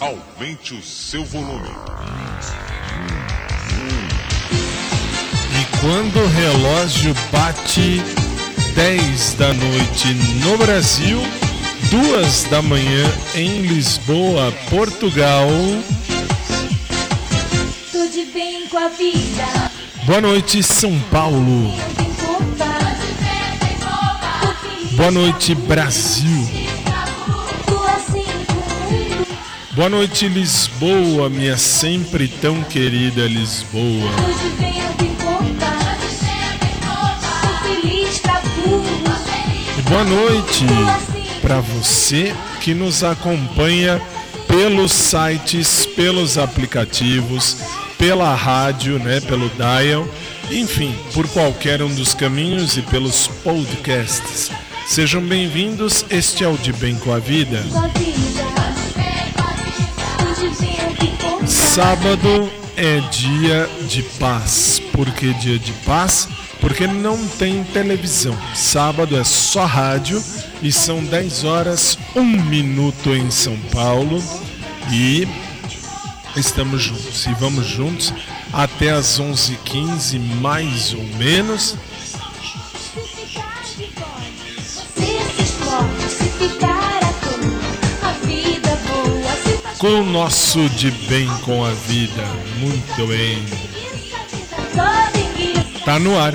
Aumente o seu volume. E quando o relógio bate 10 da noite no Brasil, 2 da manhã em Lisboa, Portugal. Tudo bem com a vida. Boa noite, São Paulo. Boa noite, Brasil. Boa noite, Lisboa, minha sempre tão querida Lisboa. E boa noite para você que nos acompanha pelos sites, pelos aplicativos, pela rádio, né, pelo dial, enfim, por qualquer um dos caminhos e pelos podcasts. Sejam bem-vindos, este é o De Bem com a Vida. Sábado é dia de paz. Por que dia de paz? Porque não tem televisão. Sábado é só rádio e são 10 horas, 1 minuto em São Paulo. E estamos juntos. E vamos juntos até as 11h15, mais ou menos. Se ficar Com o nosso De Bem com a Vida. Muito bem. Tá no ar.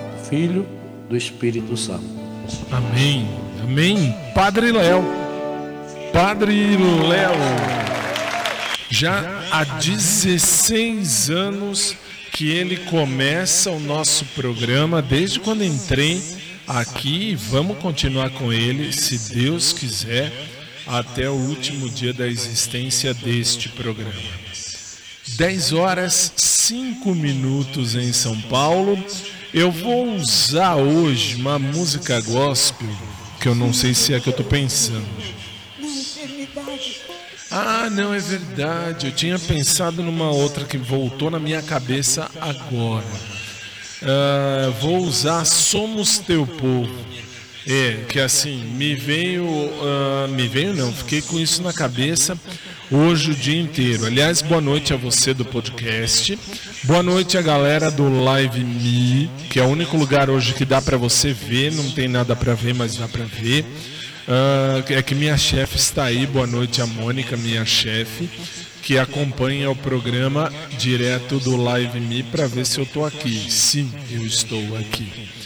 Filho, do Espírito Santo. Amém. Amém. Padre Léo. Padre Léo. Já há 16 anos que ele começa o nosso programa, desde quando entrei aqui. Vamos continuar com ele, se Deus quiser até o último dia da existência deste programa. 10 horas 5 minutos em São Paulo. Eu vou usar hoje uma música gospel que eu não sei se é que eu tô pensando. Ah, não, é verdade. Eu tinha pensado numa outra que voltou na minha cabeça agora. Uh, vou usar Somos Teu Povo. É, que assim, me veio. Uh, me veio não, fiquei com isso na cabeça hoje o dia inteiro. Aliás, boa noite a você do podcast. Boa noite a galera do Live Me, que é o único lugar hoje que dá para você ver, não tem nada para ver, mas dá para ver. Uh, é que minha chefe está aí, boa noite a Mônica, minha chefe, que acompanha o programa direto do Live Me para ver se eu estou aqui. Sim, eu estou aqui.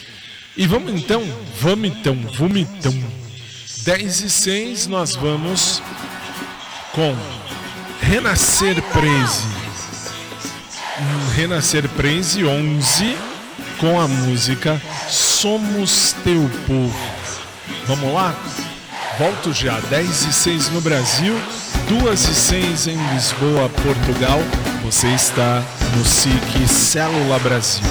E vamos então, vamos então, vamos então. 10 e 6 nós vamos com Renascer Praise. Renascer Praise 11 com a música Somos Teu Povo. Vamos lá? Volto já, 10 e 6 no Brasil, 2 e 6 em Lisboa, Portugal. Você está no SIC Célula Brasil.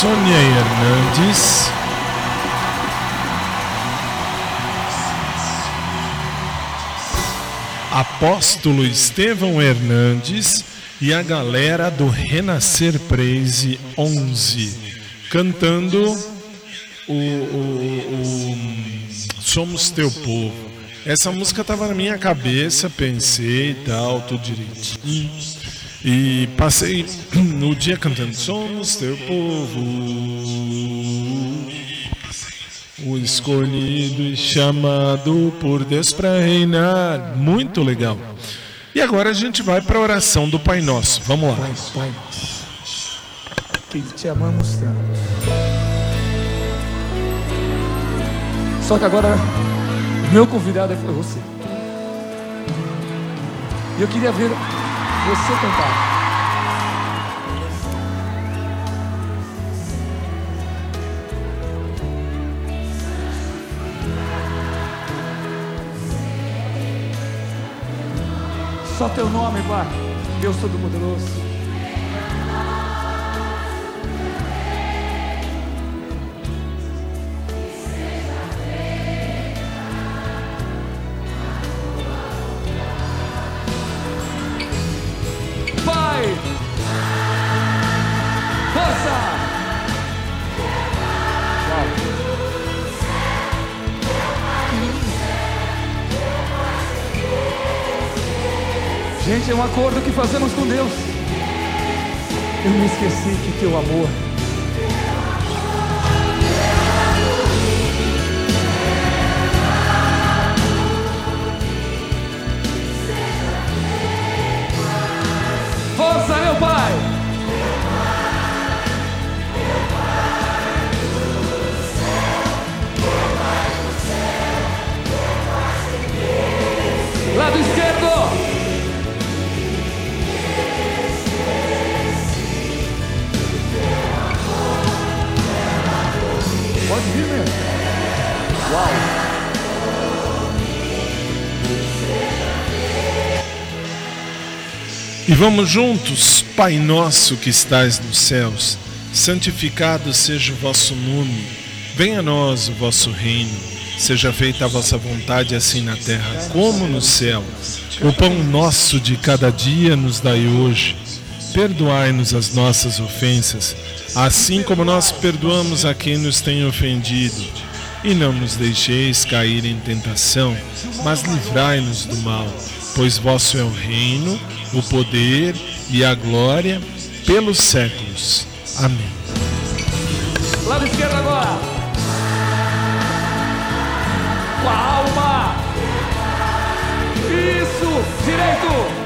Sônia Hernandes. Apóstolo Estevão Hernandes e a galera do Renascer Praise 11, cantando o, o, o Somos Teu Povo. Essa música estava na minha cabeça, pensei e tal, tudo direitinho. E passei no dia cantando Somos Teu Povo, o escolhido e chamado por Deus para reinar. Muito legal. E agora a gente vai para a oração do Pai Nosso. Vamos lá. Pai, Pai que te amamos tanto. Só que agora, meu convidado foi você. E eu queria ver você cantar. Só teu nome, Pai. Deus Todo-Poderoso. Um acordo que fazemos com Deus. Eu me esqueci que teu amor. Força, meu Pai! Lado esquerdo! Uau! E vamos juntos, Pai nosso que estais nos céus, santificado seja o vosso nome, venha a nós o vosso reino, seja feita a vossa vontade assim na terra como no céu. O pão nosso de cada dia nos dai hoje. Perdoai-nos as nossas ofensas, assim como nós perdoamos a quem nos tem ofendido. E não nos deixeis cair em tentação, mas livrai-nos do mal, pois vosso é o reino, o poder e a glória pelos séculos. Amém. Lado esquerdo agora. Com a alma. Isso. Direito.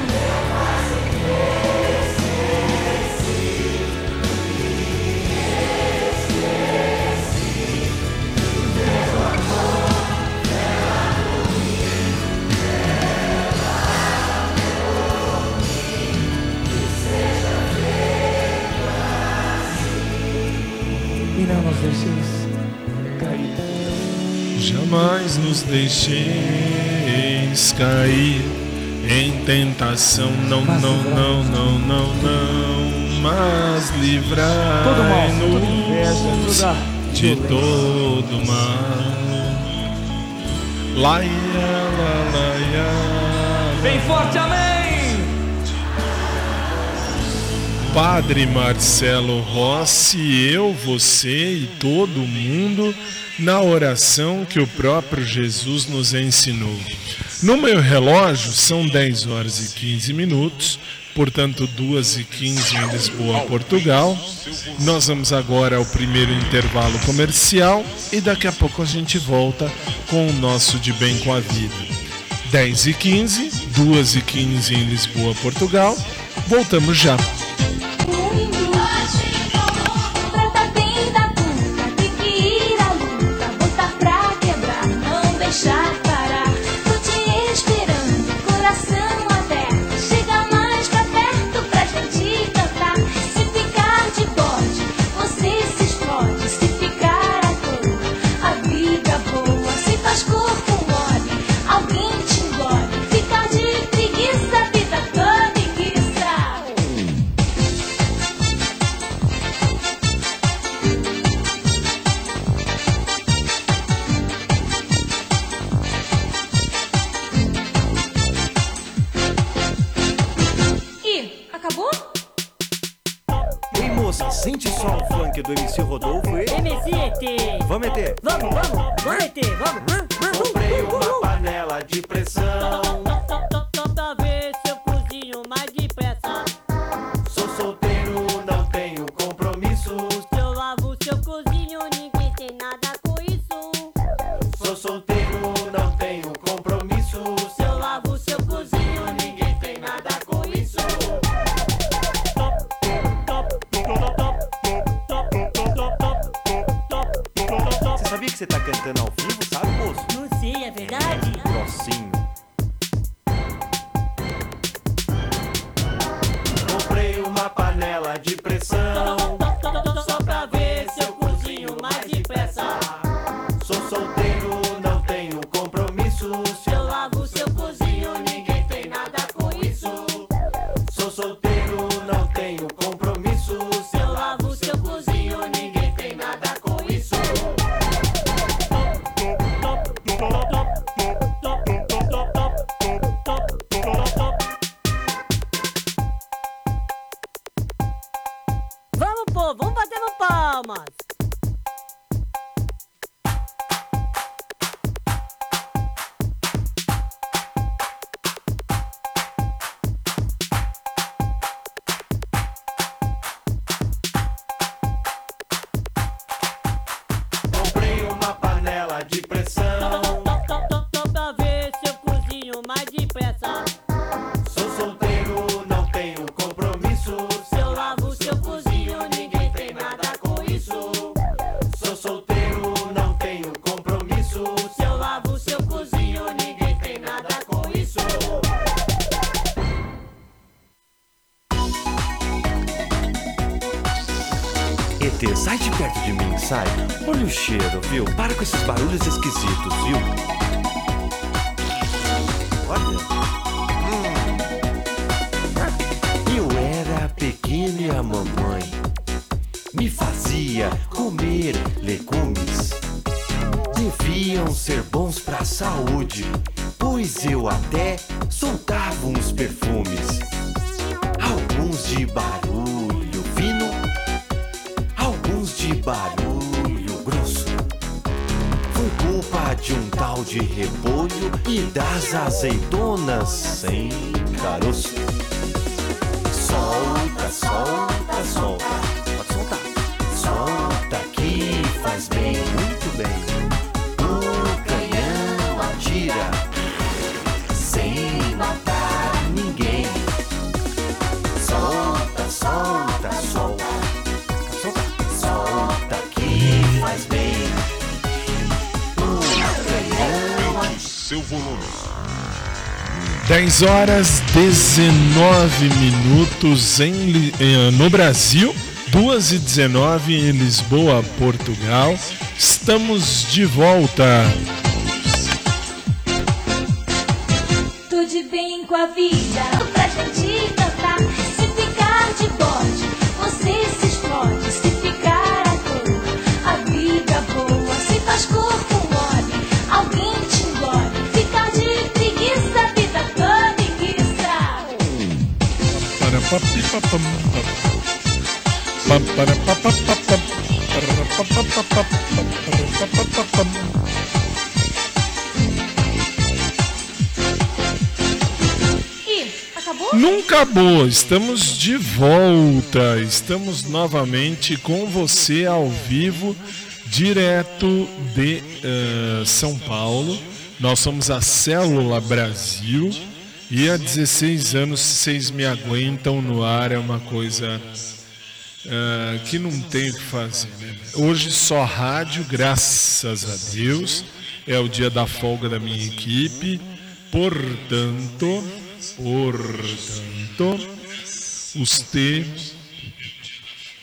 Deixeis cair. Jamais nos deixeis cair em tentação, não, não, não, não, não, não, mas livrai-nos de todo mal. Laia, la, laia, Bem forte, amém! Padre Marcelo Rossi, eu, você e todo mundo na oração que o próprio Jesus nos ensinou. No meu relógio são 10 horas e 15 minutos, portanto 2 e 15 em Lisboa, Portugal. Nós vamos agora ao primeiro intervalo comercial e daqui a pouco a gente volta com o nosso De Bem com a Vida. 10 e 15, 2 e 15 em Lisboa, Portugal. Voltamos já. Para com esses barulhos esquisitos. 10 horas 19 minutos em, eh, no Brasil, 2 e 19 em Lisboa, Portugal. Estamos de volta. Nunca acabou, estamos de volta, estamos novamente com você ao vivo, direto de uh, São Paulo. Nós somos a Célula Brasil há 16 anos vocês me aguentam no ar, é uma coisa ah, que não tem o que fazer. Né? Hoje só rádio, graças a Deus. É o dia da folga da minha equipe. Portanto, portanto, você,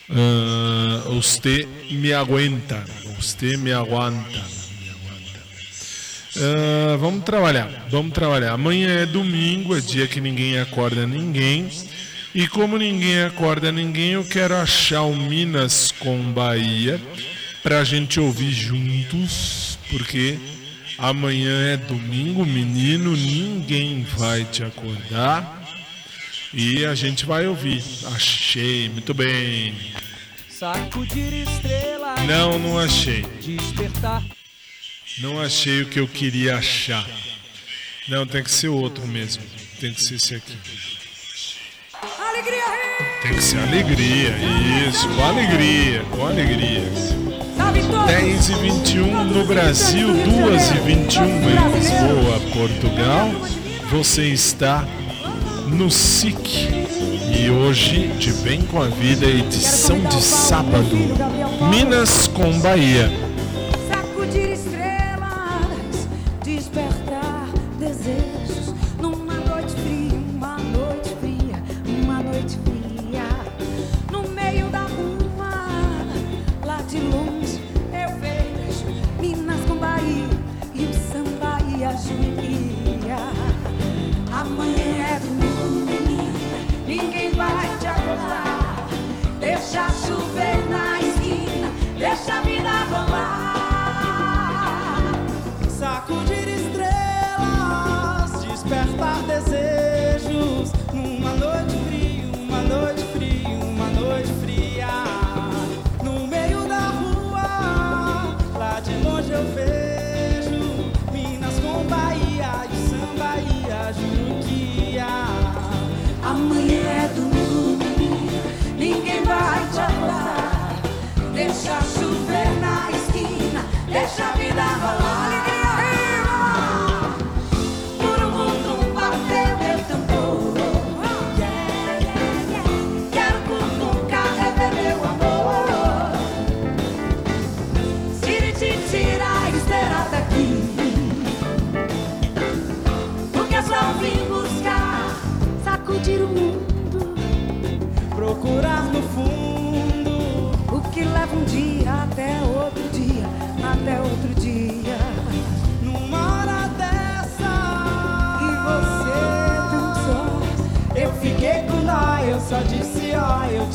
uh, você me aguenta, você me aguanta. Uh, vamos trabalhar, vamos trabalhar. Amanhã é domingo, é dia que ninguém acorda ninguém. E como ninguém acorda ninguém, eu quero achar o Minas com Bahia pra gente ouvir juntos, porque amanhã é domingo, menino, ninguém vai te acordar. E a gente vai ouvir. Achei, muito bem. Sacudir estrelas. Não, não achei. Despertar. Não achei o que eu queria achar. Não, tem que ser outro mesmo. Tem que ser esse aqui. Alegria, Tem que ser alegria, isso, com alegria, com alegria. 10 e 21 no Brasil, 2 e 21 em Lisboa, Portugal. Você está no SIC. E hoje, de Bem com a Vida, edição de sábado. Minas com Bahia.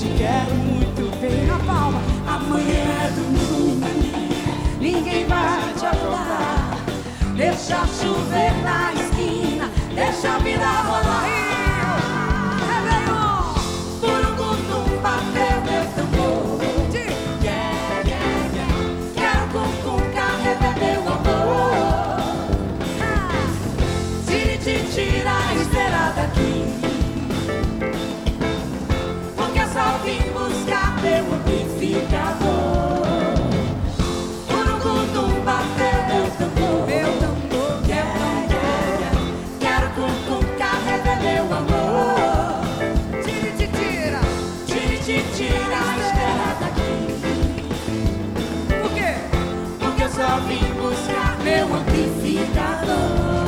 Te quero muito Vem na palma, amanhã é domingo. Ninguém vai te acordar. Deixa chover na esquina, deixa a vida rolar. Réveillon! Burundum bateu meu só vim buscar meu amplificador.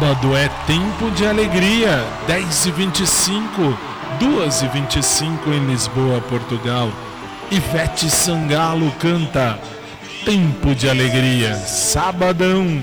Sábado é tempo de alegria, 10 e 25, 2 e 25 em Lisboa, Portugal. Ivete Sangalo canta Tempo de Alegria, Sabadão.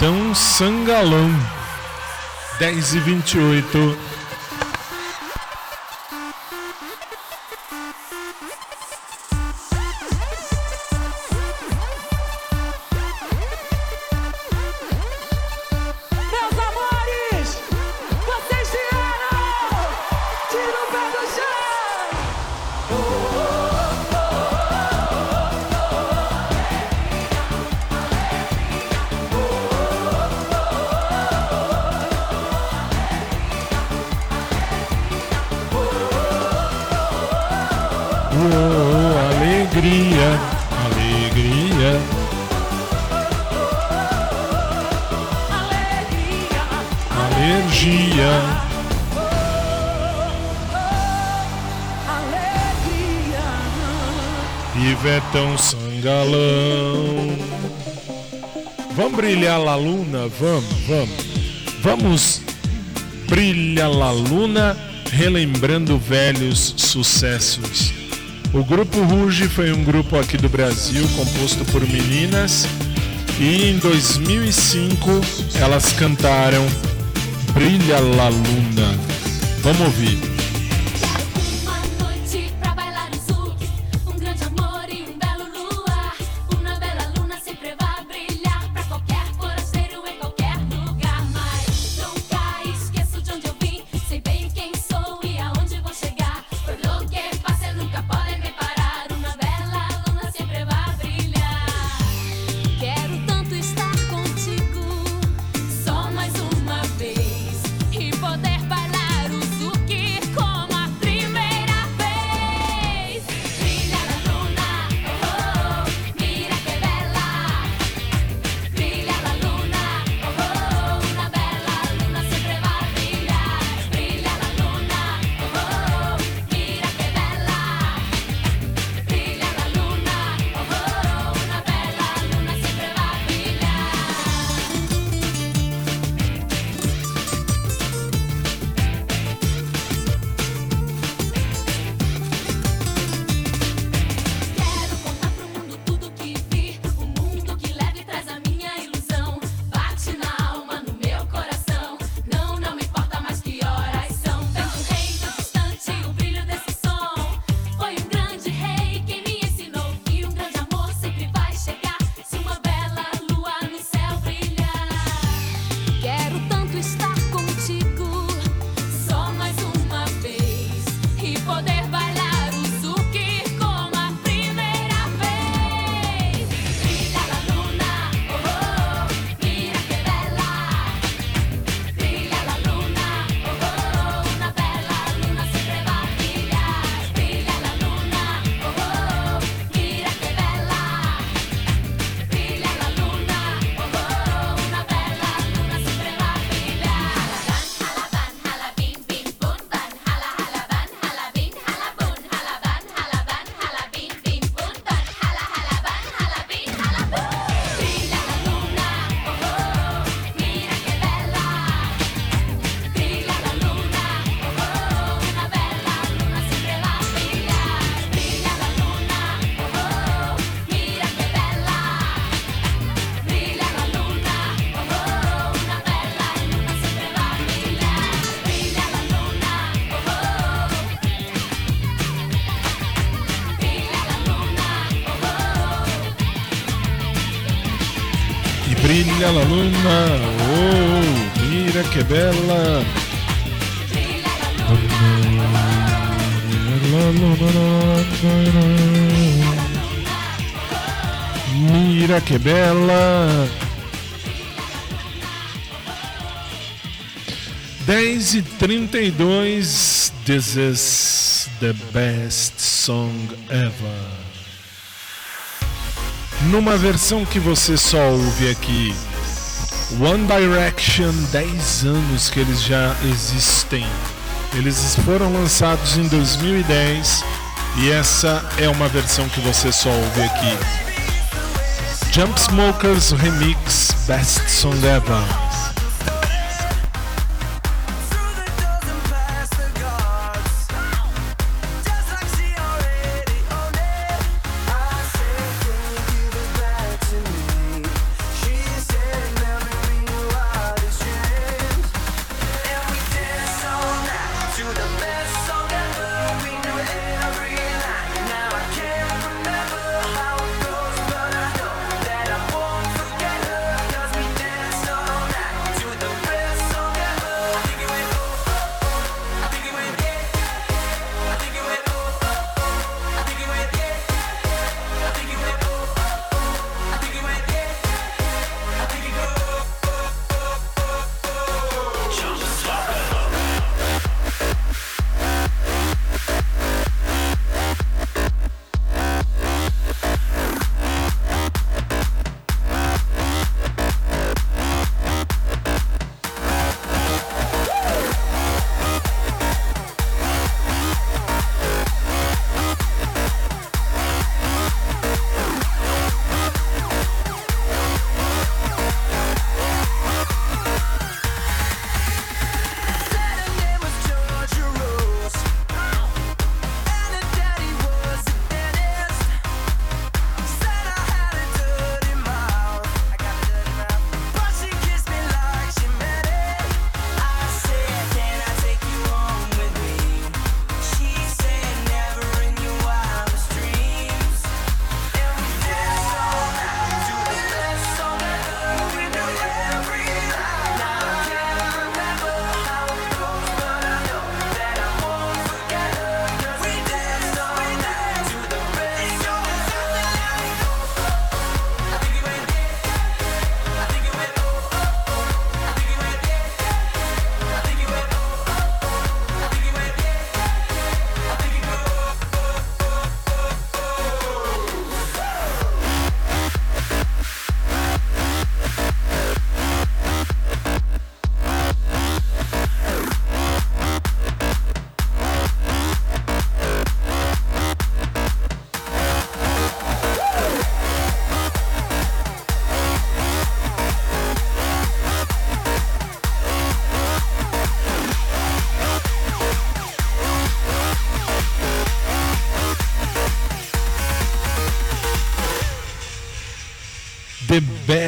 Capitão Sangalão. 10 e 28 vamos, vamos. Vamos, brilha la luna, relembrando velhos sucessos. O grupo Ruge foi um grupo aqui do Brasil composto por meninas e em 2005 elas cantaram Brilha la Luna. Vamos ouvir. Brilha la luna, oh, mira que bela. Mira que bela. 10 e 32 This is the best song ever. Numa versão que você só ouve aqui. One Direction, 10 anos que eles já existem. Eles foram lançados em 2010 e essa é uma versão que você só ouve aqui. Jump Smokers Remix Best Song Ever.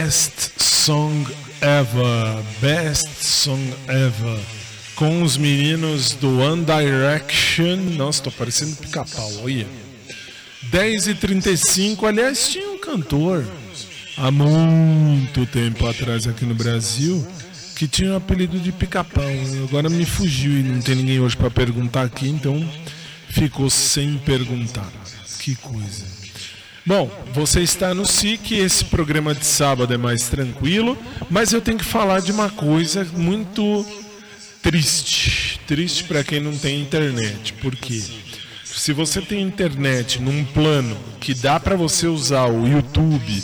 Best song ever. Best song ever. Com os meninos do One Direction. Nossa, tô parecendo pica-pau, olha. 10 e 35 aliás, tinha um cantor há muito tempo atrás aqui no Brasil que tinha o apelido de pica-pau. Agora me fugiu e não tem ninguém hoje para perguntar aqui, então ficou sem perguntar. Que coisa. Bom, você está no SIC, esse programa de sábado é mais tranquilo, mas eu tenho que falar de uma coisa muito triste. Triste para quem não tem internet. Por quê? Se você tem internet num plano que dá para você usar o YouTube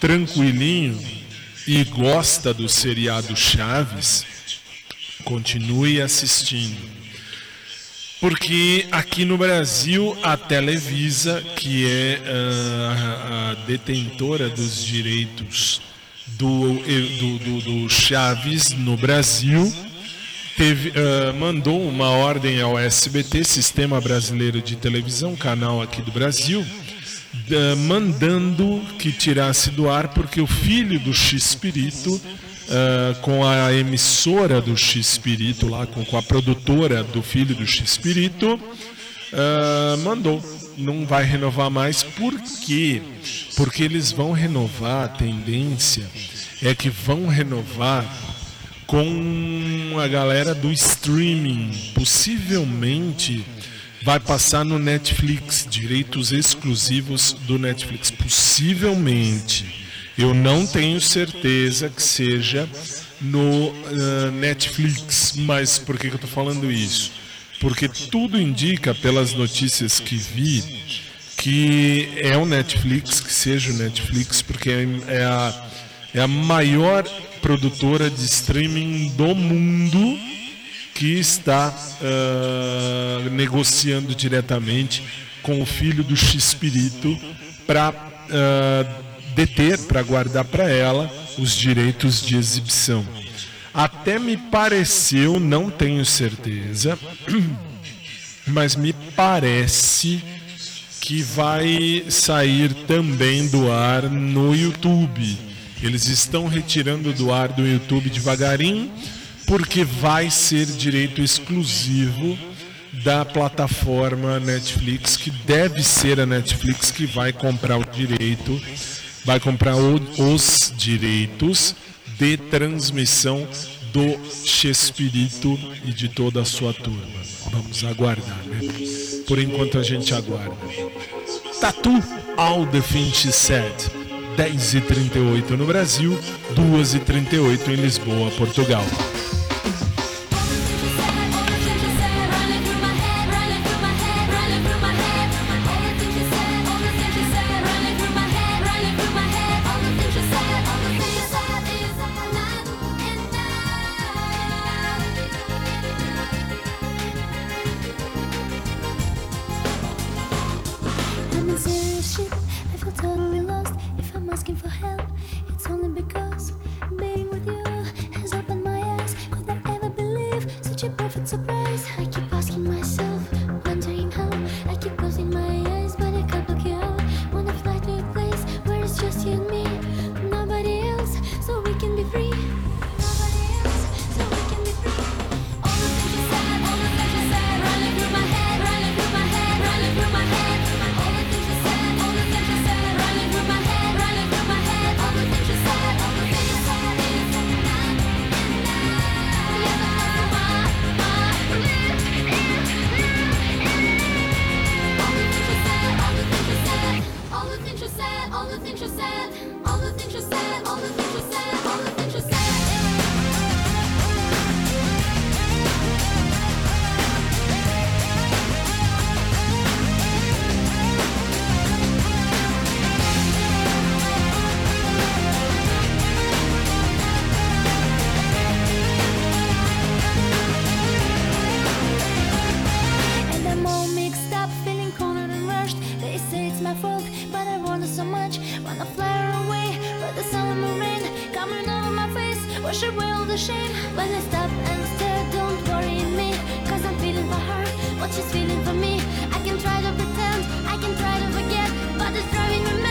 tranquilinho e gosta do seriado Chaves, continue assistindo. Porque aqui no Brasil a Televisa, que é uh, a detentora dos direitos do, do, do, do Chaves no Brasil, teve, uh, mandou uma ordem ao SBT, Sistema Brasileiro de Televisão, canal aqui do Brasil, uh, mandando que tirasse do ar porque o filho do X-Pirito uh, com a emissora do X-Pirito lá, com, com, a produtora do filho do X-Pirito, uh, mandou. Não vai renovar mais. Por quê? Porque eles vão renovar a tendência é que vão renovar com a galera do streaming. Possivelmente vai passar no Netflix, direitos exclusivos do Netflix. Possivelmente. Eu não tenho certeza que seja no uh, Netflix, mas por que, que eu estou falando isso? Porque tudo indica, pelas notícias que vi, que é o Netflix, que seja o Netflix, porque é, é a, é a maior produtora de streaming do mundo que está uh, negociando diretamente com o filho do X-Espírito para uh, deter, para guardar para ela os direitos de exibição. Até me pareceu, não tenho certeza, mas me parece que vai sair também do ar no YouTube. Eles estão retirando do ar do YouTube devagarinho, porque vai ser direito exclusivo da plataforma Netflix, que deve ser a Netflix que vai comprar o direito vai comprar o, os direitos de transmissão do Chespirito e de toda a sua turma. Vamos aguardar, né? Por enquanto a gente aguarda. Tatu All the Finch Said. 10h38 no Brasil, 2h38 em Lisboa, Portugal. But I want it so much. Wanna fly away, but the sun and rain coming over my face. Wash away all the shame. When I stop and stare, don't worry me, cause I'm feeling for her, what she's feeling for me. I can try to pretend, I can try to forget, but it's driving me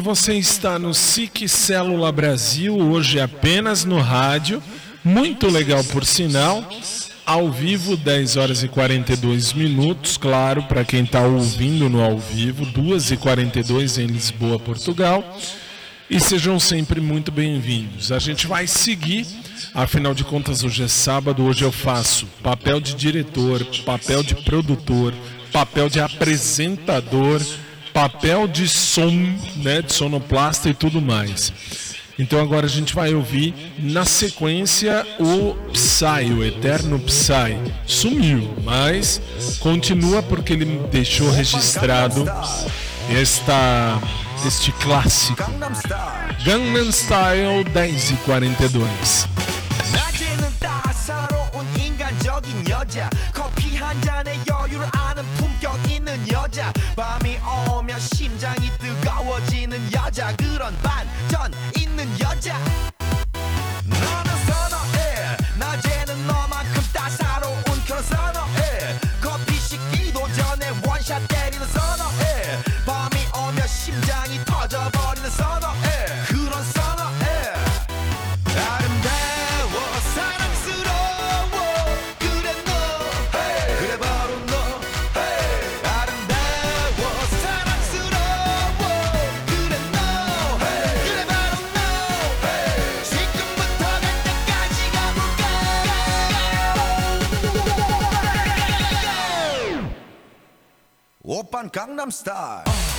você está no SIC Célula Brasil, hoje apenas no rádio. Muito legal, por sinal. Ao vivo, 10 horas e 42 minutos. Claro, para quem está ouvindo no ao vivo, 2 e 42 em Lisboa, Portugal. E sejam sempre muito bem-vindos. A gente vai seguir, afinal de contas, hoje é sábado. Hoje eu faço papel de diretor, papel de produtor, papel de apresentador, papel de som, né, de sonoplasta e tudo mais. Então agora a gente vai ouvir na sequência o Psy, o eterno Psy. Sumiu, mas continua porque ele deixou registrado esta este clássico. Gangnam Style 10 e 42. 한 잔에 여유를 아는 품격 있는 여자. 밤이 오면 심장이 뜨거워지는 여자. 그런 반전 있는 여자 van Gangnam Style.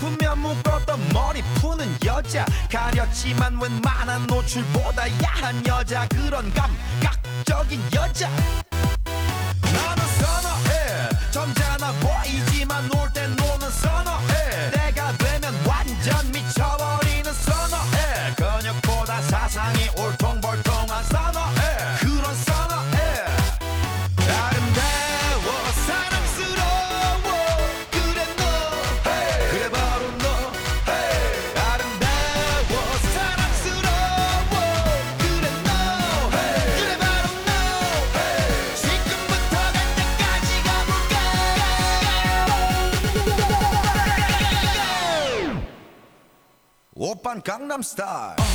싶으면 묶었던 머리 푸는 여자. 가렸지만 웬만한 노출보다 야한 여자. 그런 감각적인 여자. 나는 선어해. 점잖아 보이지만 Gangnam Style.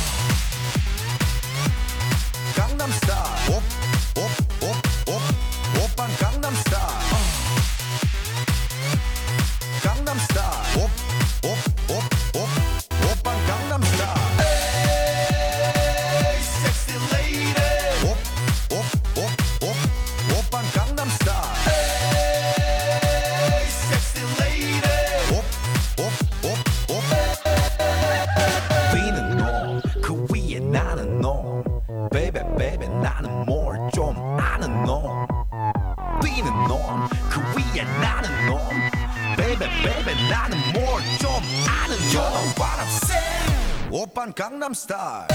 Gangnam Style.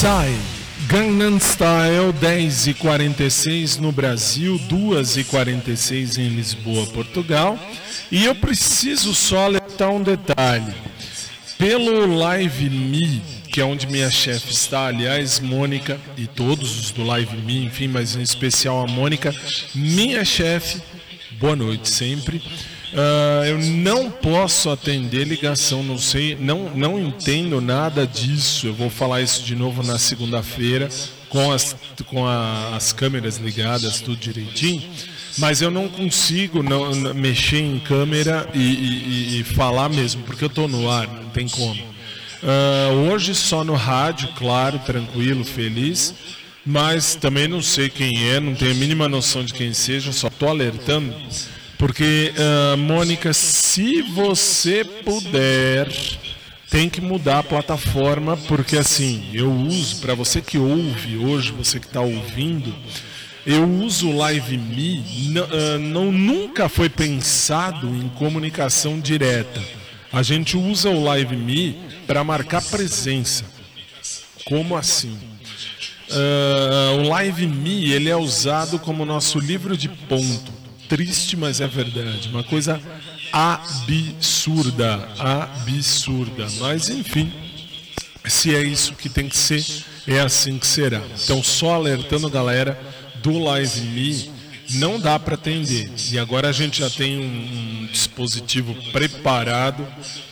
Sai. Gangnam Style 10 e 46 no Brasil, 2 e 46 em Lisboa, Portugal. E eu preciso só alertar um detalhe. Pelo Live Me, que é onde minha chefe está, aliás, Mônica e todos os do Live Me, enfim, mas em especial a Mônica, minha chefe, boa noite sempre. Ah, eu não posso atender ligação, não sei, não, não entendo nada disso. Eu vou falar isso de novo na segunda-feira com as, com a- as câmeras ligadas, tudo direitinho. Mas eu não consigo não, não- mexer em câmera e, e- e- falar mesmo, porque eu estou no ar, não tem como. Ah, hoje só no rádio, claro, tranquilo, feliz. mas também não sei quem é, não tenho a mínima noção de quem seja, só tô alertando, porque, ah, Mônica, se você puder, tem que mudar a plataforma, porque assim, eu uso, para você que ouve hoje, você que está ouvindo, eu uso o Live Me, n- ah, não, nunca foi pensado em comunicação direta. A gente usa o Live Me para marcar presença. Como assim? Ah, o Live Me ele é usado como nosso livro de ponto. Triste, mas é verdade. Uma coisa absurda, absurda. Mas enfim, se é isso que tem que ser, é assim que será. Então, só alertando a galera do Live Me, não dá para atender. E agora a gente já tem um, um dispositivo preparado,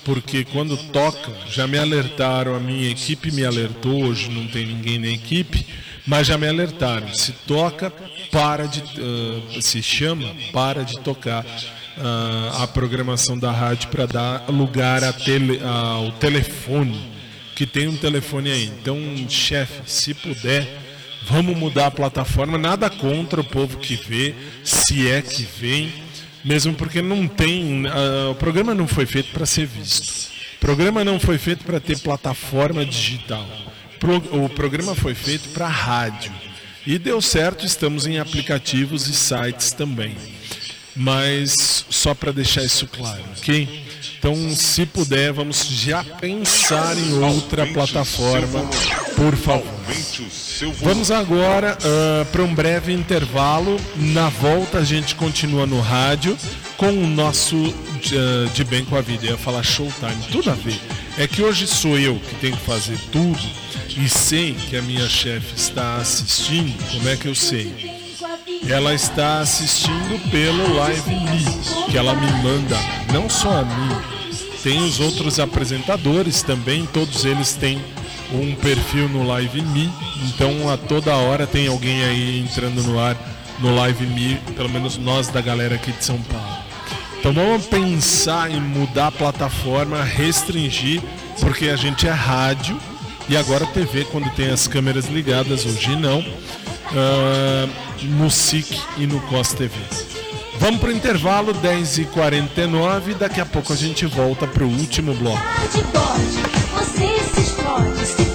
porque quando toca, já me alertaram, a minha equipe me alertou, hoje não tem ninguém na equipe, mas já me alertaram. Se toca, para de. ah, se chama, para de tocar. ah, a programação da rádio para dar lugar tele- ao telefone que tem um telefone aí. Então, chefe, se puder, vamos mudar a plataforma. Nada contra o povo que vê, se é que vem, mesmo porque não tem. ah, o programa não foi feito para ser visto. O programa não foi feito para ter plataforma digital. Pro- o programa foi feito para rádio. E deu certo, estamos em aplicativos e sites também. Mas só para deixar isso claro, ok? Então, se puder, vamos já pensar em outra plataforma, por favor. Vamos agora para um breve intervalo. Na volta, a gente continua no rádio com o nosso ah, De Bem com a Vida. Eu ia falar Showtime, tudo a ver. É que hoje sou eu que tenho que fazer tudo e sei que a minha chefe está assistindo. Como é que eu sei? Ela está assistindo pelo Live Me, que ela me manda, não só a mim, tem os outros apresentadores também, todos eles têm um perfil no Live Me, então a toda hora tem alguém aí entrando no ar no Live Me, pelo menos nós da galera aqui de São Paulo. Então vamos pensar em mudar a plataforma, restringir, porque a gente é rádio e agora TV quando tem as câmeras ligadas, hoje não, ah, no SIC e no COS TV. Vamos para o intervalo, 10h49, daqui a pouco a gente volta para o último bloco. Você se explode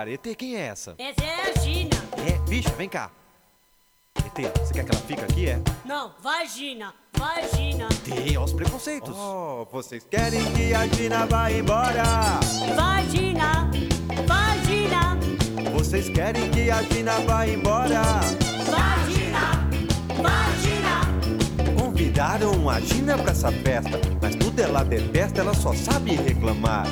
lugar. ET, quem é essa? Essa é a Gina. É, bicho, vem cá. ET, você quer que ela fique aqui, é? Não, vagina. Vagina. ET, olha os preconceitos. Oh, vocês querem que a Gina vá embora? Vagina. Vagina. Vocês querem que a Gina vá embora? Vagina. Vagina. Convidaram a Gina pra essa festa, mas tudo ela detesta, ela só sabe reclamar.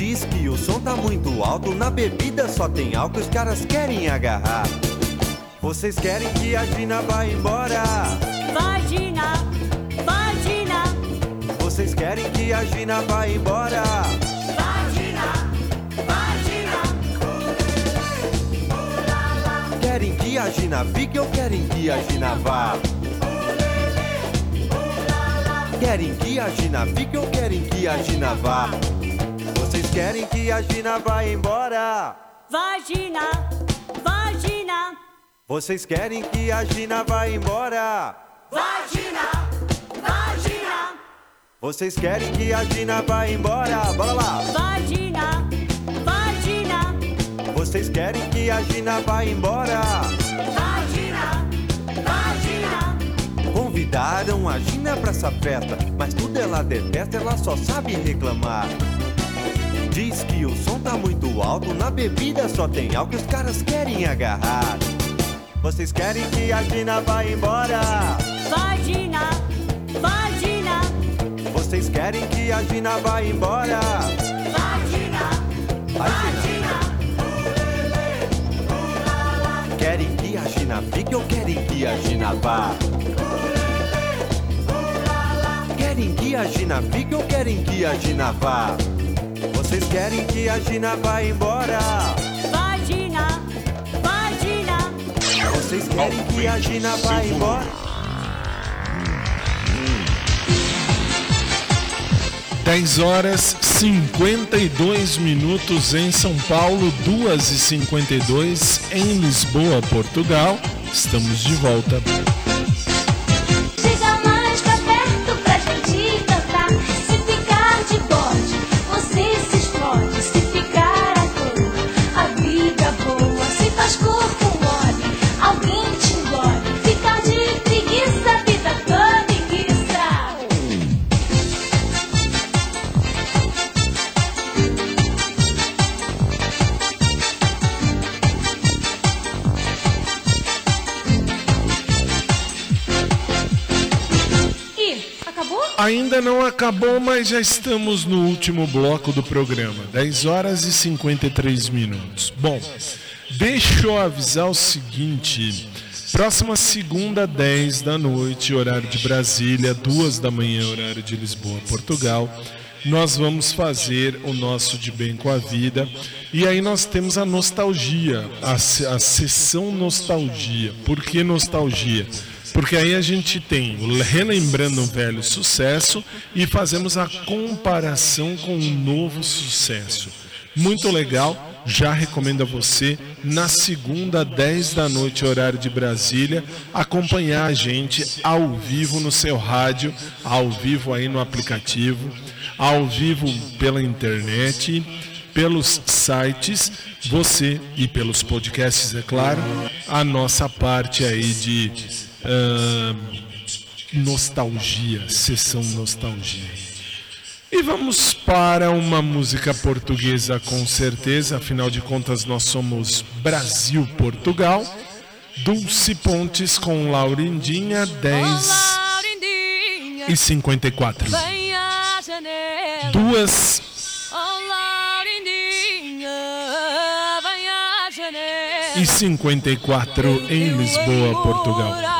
Diz que o som tá muito alto, na bebida só tem álcool, os caras querem agarrar. Vocês querem que a Gina vá embora? Vagina. Vagina. Vocês querem que a Gina vá embora? Vagina. Vagina. Querem que a Gina fique ou querem que a Gina vá? Querem que a Gina fique ou querem que a Gina vá? Vocês querem que a Gina vá embora? Vagina. Vagina. Vocês querem que a Gina vá embora? Vagina. Vagina. Vocês querem que a Gina vá embora? Bora lá! Vagina. Vagina. Vocês querem que a Gina vá embora? Vagina. Vagina. Convidaram a Gina pra essa festa, mas tudo ela detesta, ela só sabe reclamar. Diz que o som tá muito alto, na bebida só tem álcool, os caras querem agarrar. Vocês querem que a Gina vá embora? Vagina. Vagina. Vocês querem que a Gina vá embora? Vagina. Vai, Gina. querem que a Gina fique ou querem que a Gina vá? Querem que a Gina fique ou querem que a Gina vá? Vocês querem que a Gina vá embora? Vai, Gina, vai, Gina. Vocês querem que a Gina vá embora? 10 horas 52 minutos em São Paulo, 2 e 52 em Lisboa, Portugal. Estamos de volta. Ainda não acabou, mas já estamos no último bloco do programa. 10 horas e 53 minutos. Bom, deixa eu avisar o seguinte. Próxima segunda, 10 da noite, horário de Brasília, 2 da manhã, horário de Lisboa, Portugal. Nós vamos fazer o nosso De Bem com a Vida. E aí nós temos a nostalgia, a, a sessão nostalgia. Por que nostalgia? Porque aí a gente tem relembrando um velho sucesso e fazemos a comparação com um novo sucesso. Muito legal. Já recomendo a você, na segunda, 10 da noite, horário de Brasília, acompanhar a gente ao vivo no seu rádio, ao vivo aí no aplicativo, ao vivo pela internet, pelos sites, você e pelos podcasts, é claro, a nossa parte aí de nostalgia, sessão nostalgia. E vamos para uma música portuguesa com certeza, afinal de contas nós somos Brasil-Portugal. Dulce Pontes com Laurindinha 10 e 54. Vem à janela. Duas e 54 em Lisboa, Portugal.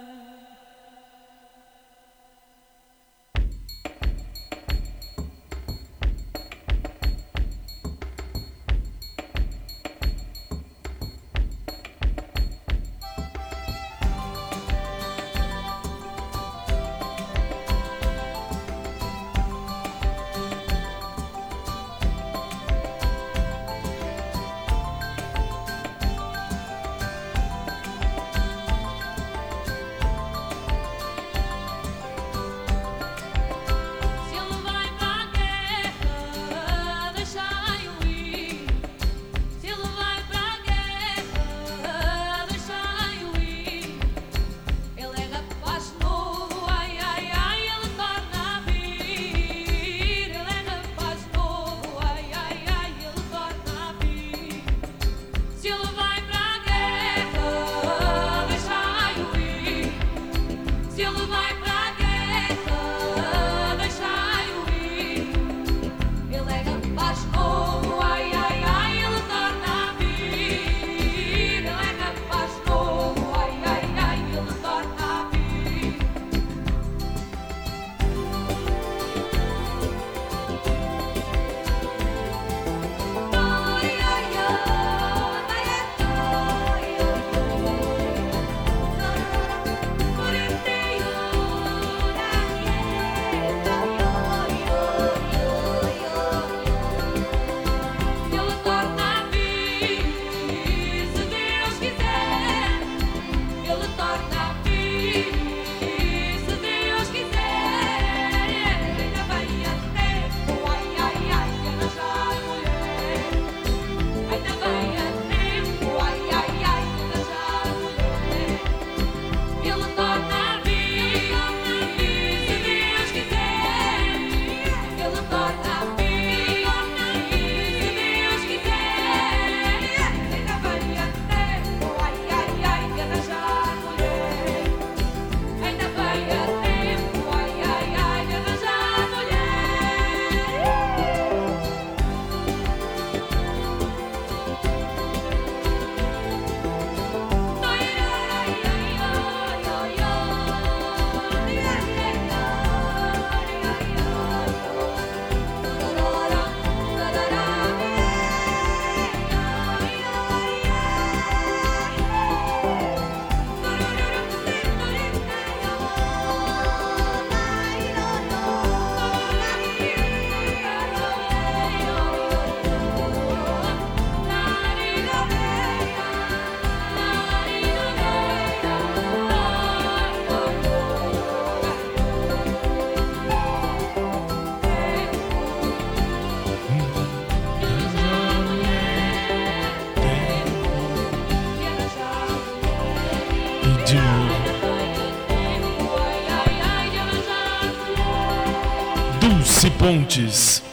Pontes.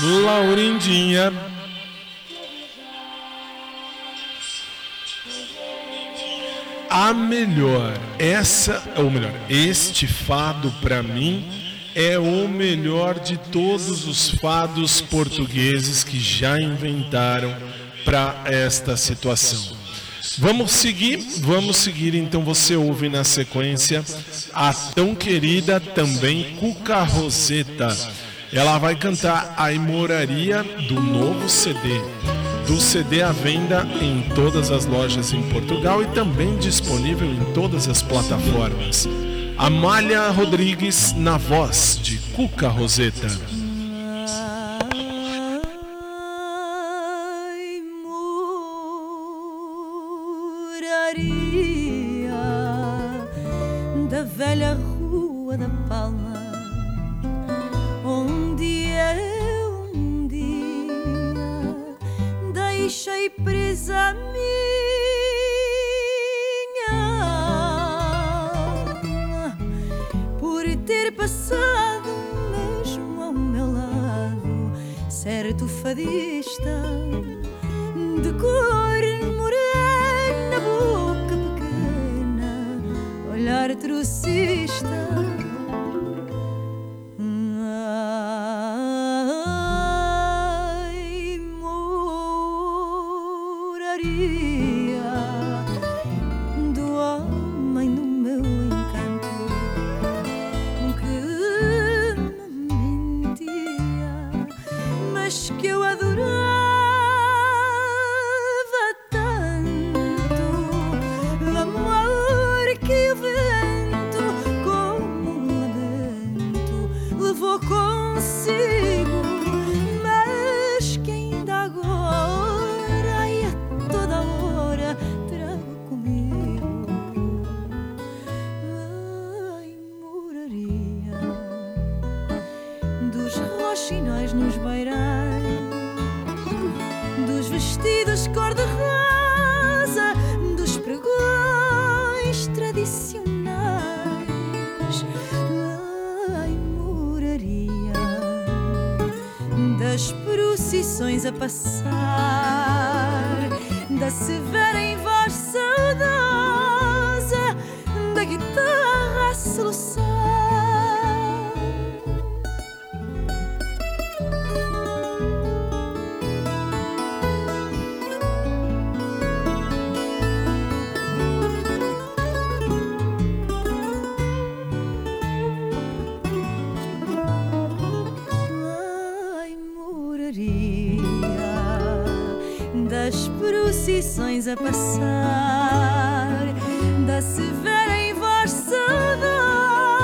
Laurindinha. A melhor, essa, ou melhor, este fado para mim é o melhor de todos os fados portugueses que já inventaram para esta situação. Vamos seguir, vamos seguir. Então você ouve na sequência a tão querida também Cuca Roseta. Ela vai cantar a Imoraria do novo CD. Do CD à venda em todas as lojas em Portugal e também disponível em todas as plataformas. Amália Rodrigues na voz de Cuca Roseta. Rua da Palma, onde eu um dia deixei presa a minha por ter passado mesmo ao meu lado certo fadista de cor morena, boca pequena, olhar trocista. A passar, da severa procissões a passar, da severa em voz saudosa,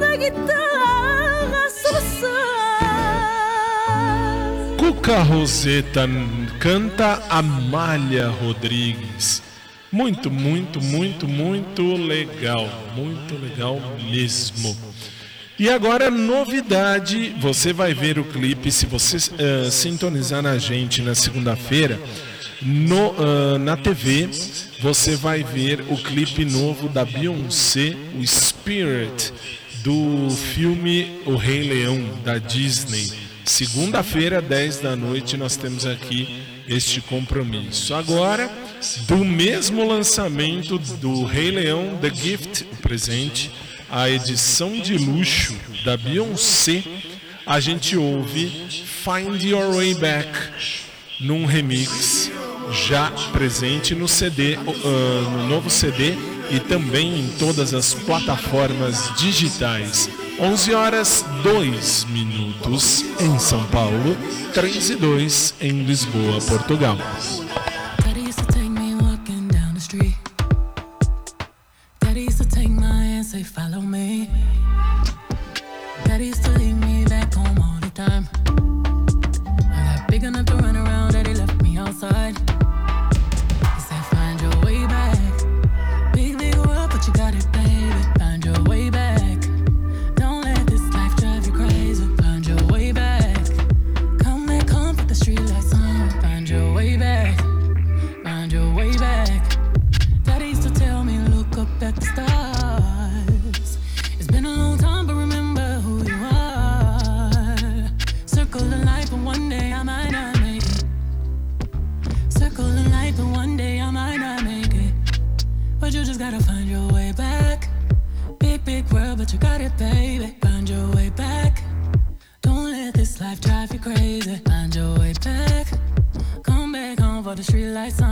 da guitarra a. Cuca Roseta canta Amália Rodrigues. Muito, muito, muito, muito legal. Muito legal mesmo. E agora, novidade: você vai ver o clipe se você eh, sintonizar na gente na segunda-feira. No, ah, na TV, você vai ver o clipe novo da Beyoncé, o Spirit, do filme O Rei Leão, da Disney. Segunda-feira, 10 da noite, nós temos aqui este compromisso. Agora, do mesmo lançamento do Rei Leão, The Gift, o presente, a edição de luxo da Beyoncé, a gente ouve Find Your Way Back num remix já presente no CD, ah, no novo CD e também em todas as plataformas digitais. 11 horas 2 minutos em São Paulo, 3 e 2 em Lisboa, Portugal. Follow me. Daddy used to leave me back home all the time. but you got it, baby. Find your way back. Don't let this life drive you crazy. Find your way back. Come back home for the streetlights on.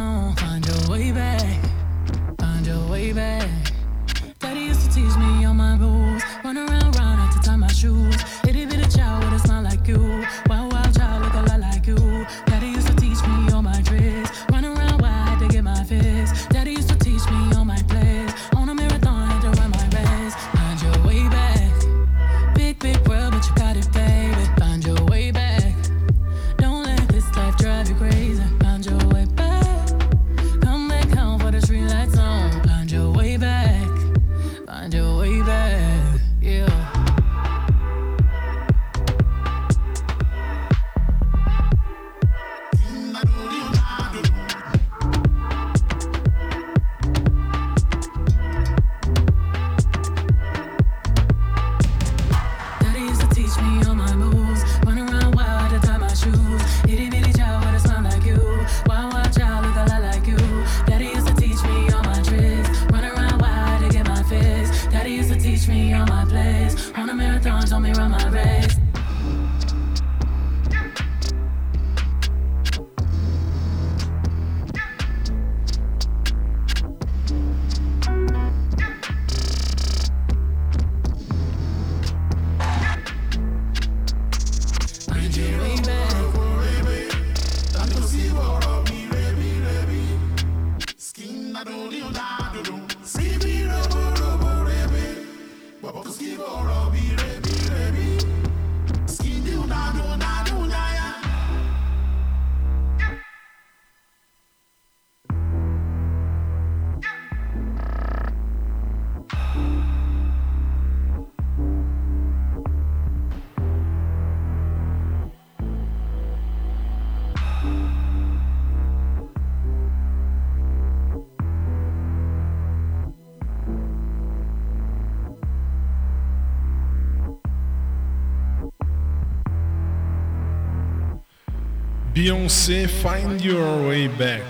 Beyoncé Find Your Way Back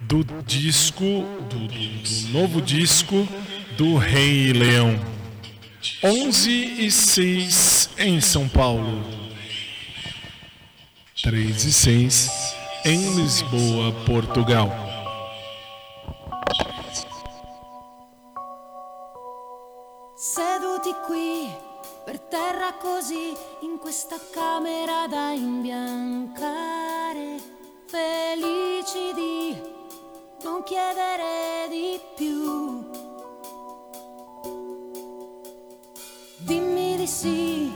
do disco do, do, do novo disco do Rei Leão. 11 e 6 em São Paulo. 3 e 6 em Lisboa, Portugal. Seduti qui per terra così in questa camera da imbiancare, felici di non chiedere di più. Dimmi di sì,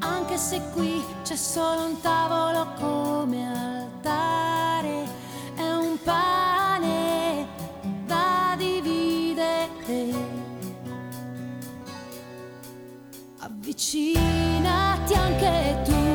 anche se qui c'è solo un tavolo come altare, è un padre. avvicinati anche tu.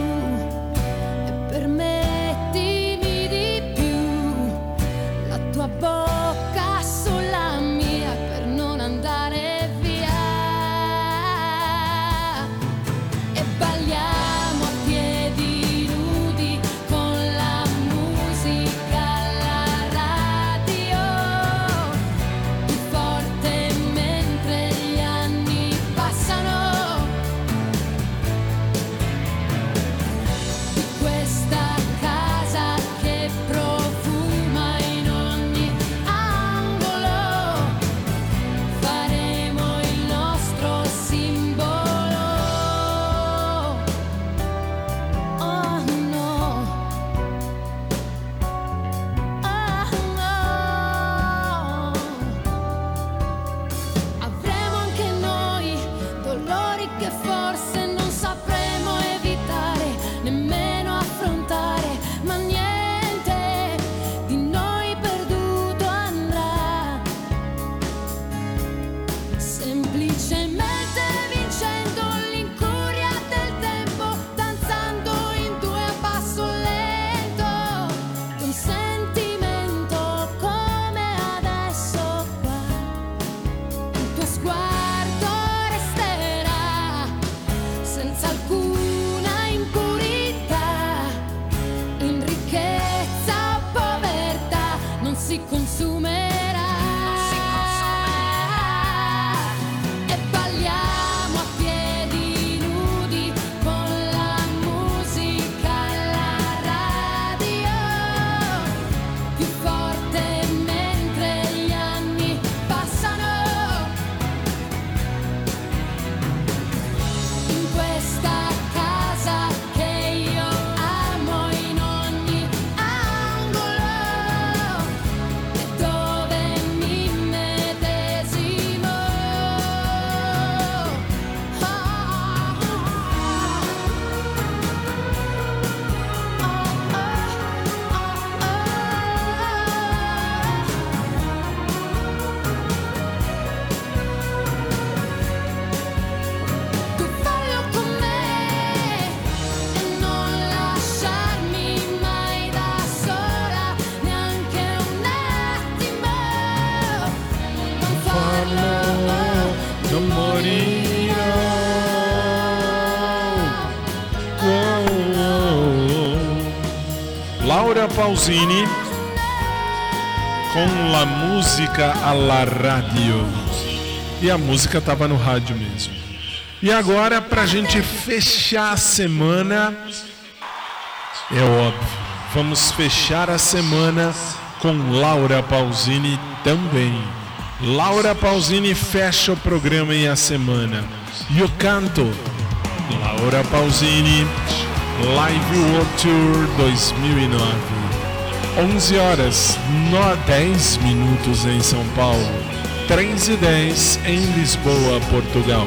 Pausini com la música a la radio. E a música tava no rádio mesmo. E agora, pra gente fechar a semana, é óbvio, vamos fechar a semana com Laura Pausini também. Laura Pausini fecha o programa e a semana. E o canto, Laura Pausini, Live World Tour 2009. 11 horas, no 10 minutos em São Paulo, 3 e 10 em Lisboa, Portugal.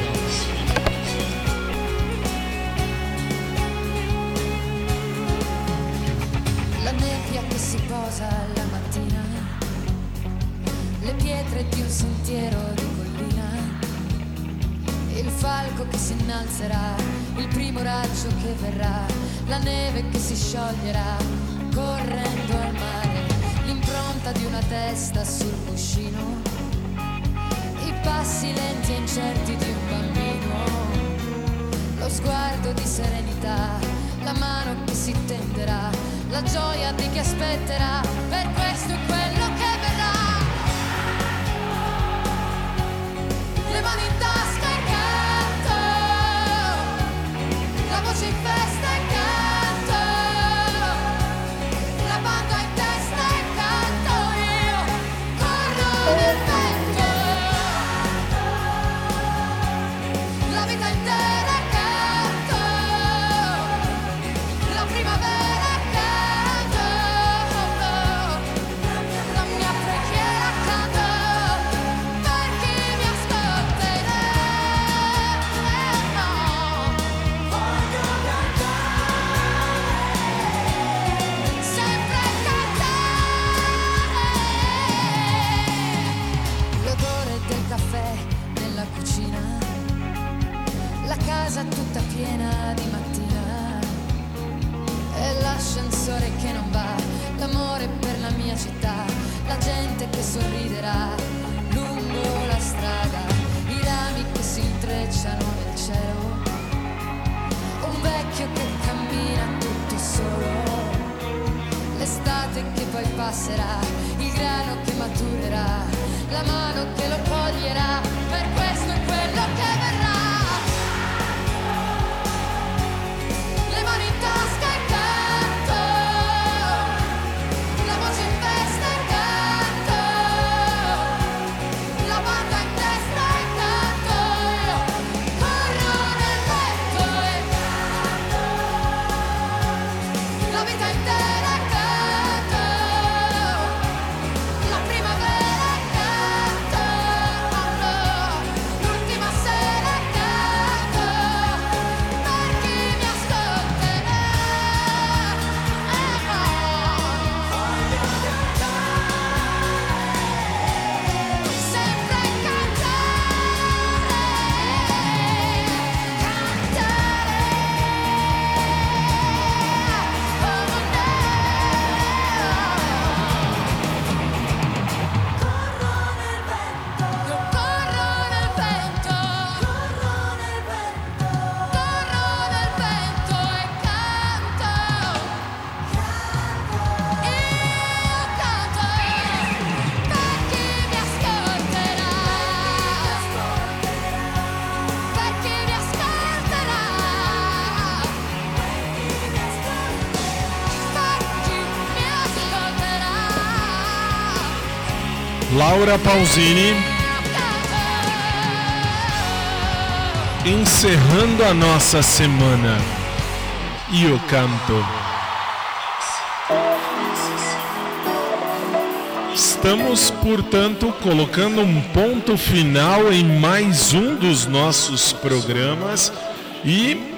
Laura Pausini. Encerrando a nossa semana. E o canto. Estamos, portanto, colocando um ponto final em mais um dos nossos programas e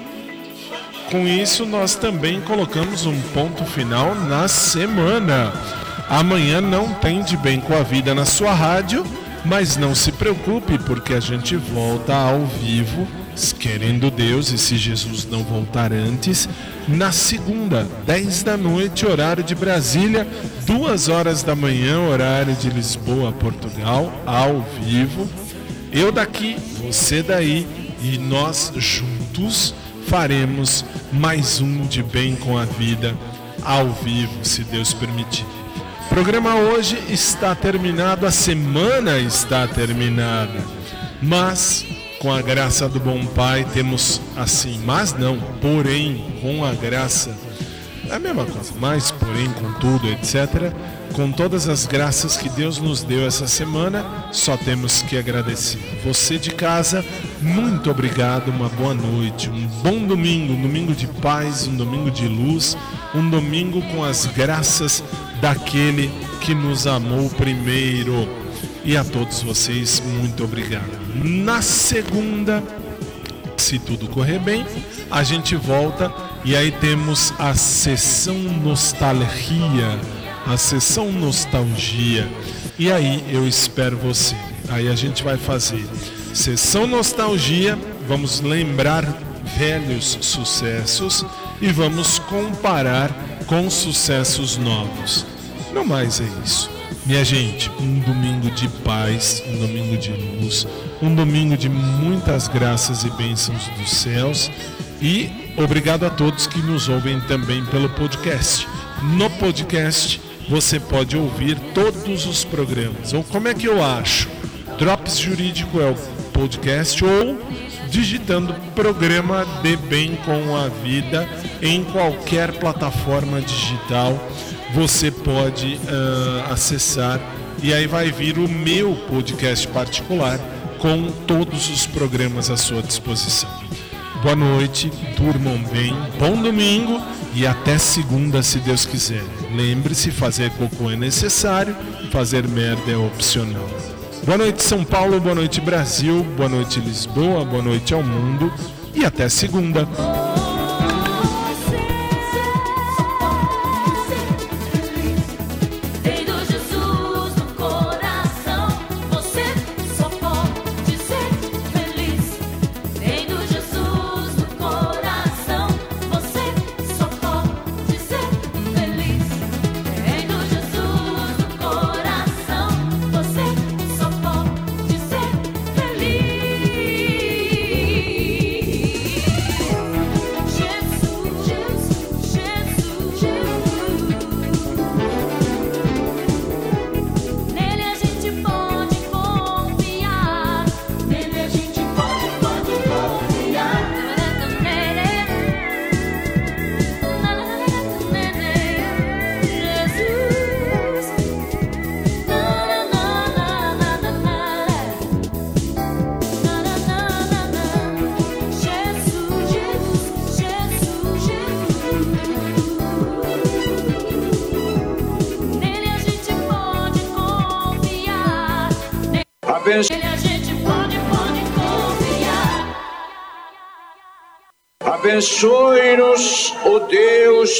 com isso nós também colocamos um ponto final na semana. Amanhã não tem de bem com a vida na sua rádio, mas não se preocupe porque a gente volta ao vivo, querendo Deus e se Jesus não voltar antes, na segunda, 10 da noite, horário de Brasília, 2 horas da manhã, horário de Lisboa, Portugal, ao vivo. Eu daqui, você daí e nós juntos faremos mais um de bem com a vida ao vivo, se Deus permitir. O programa hoje está terminado, a semana está terminada, mas com a graça do bom Pai temos assim, mas não, porém, com a graça, é a mesma coisa, mas porém, contudo, etc. Com todas as graças que Deus nos deu essa semana, só temos que agradecer. Você de casa, muito obrigado, uma boa noite, um bom domingo, um domingo de paz, um domingo de luz, um domingo com as graças daquele que nos amou primeiro. E a todos vocês, muito obrigado. Na segunda, se tudo correr bem, a gente volta e aí temos a sessão nostalgia, a sessão nostalgia. E aí eu espero você. Aí a gente vai fazer sessão nostalgia, vamos lembrar velhos sucessos e vamos comparar com sucessos novos. No mais é isso. Minha gente, um domingo de paz, um domingo de luz, um domingo de muitas graças e bênçãos dos céus. E obrigado a todos que nos ouvem também pelo podcast. No podcast você pode ouvir todos os programas. Ou como é que eu acho? Drops Jurídico é o podcast ou digitando programa de bem com a vida em qualquer plataforma digital você pode ah, acessar e aí vai vir o meu podcast particular com todos os programas à sua disposição. Boa noite, durmam bem, bom domingo e até segunda, se Deus quiser. Lembre-se, fazer cocô é necessário, fazer merda é opcional. Boa noite, São Paulo, boa noite, Brasil, boa noite, Lisboa, boa noite ao mundo. E até segunda.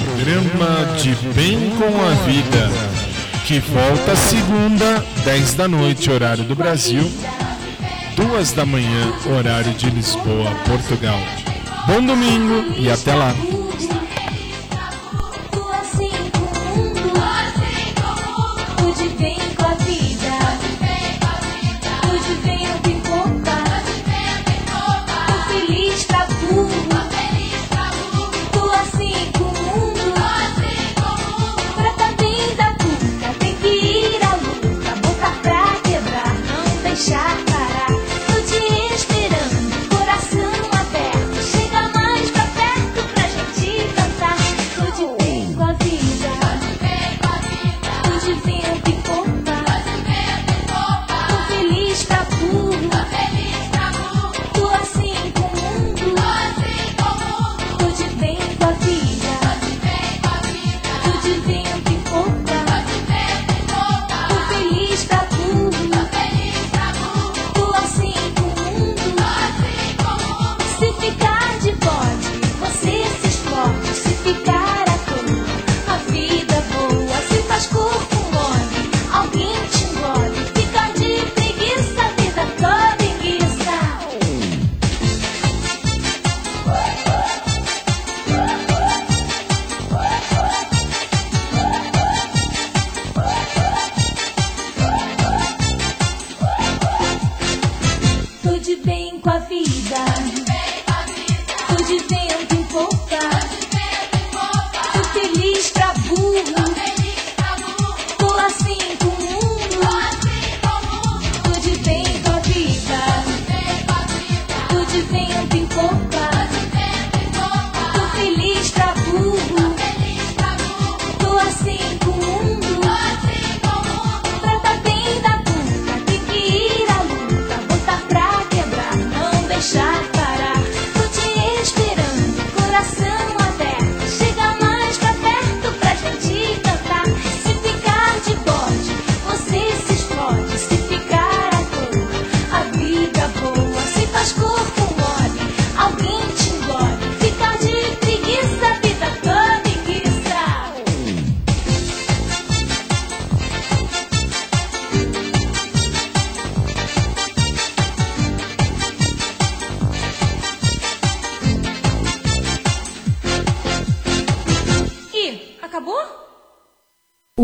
Programa de Bem com a Vida, que volta segunda, 10 da noite, horário do Brasil, 2 da manhã, horário de Lisboa, Portugal. Bom domingo e até lá.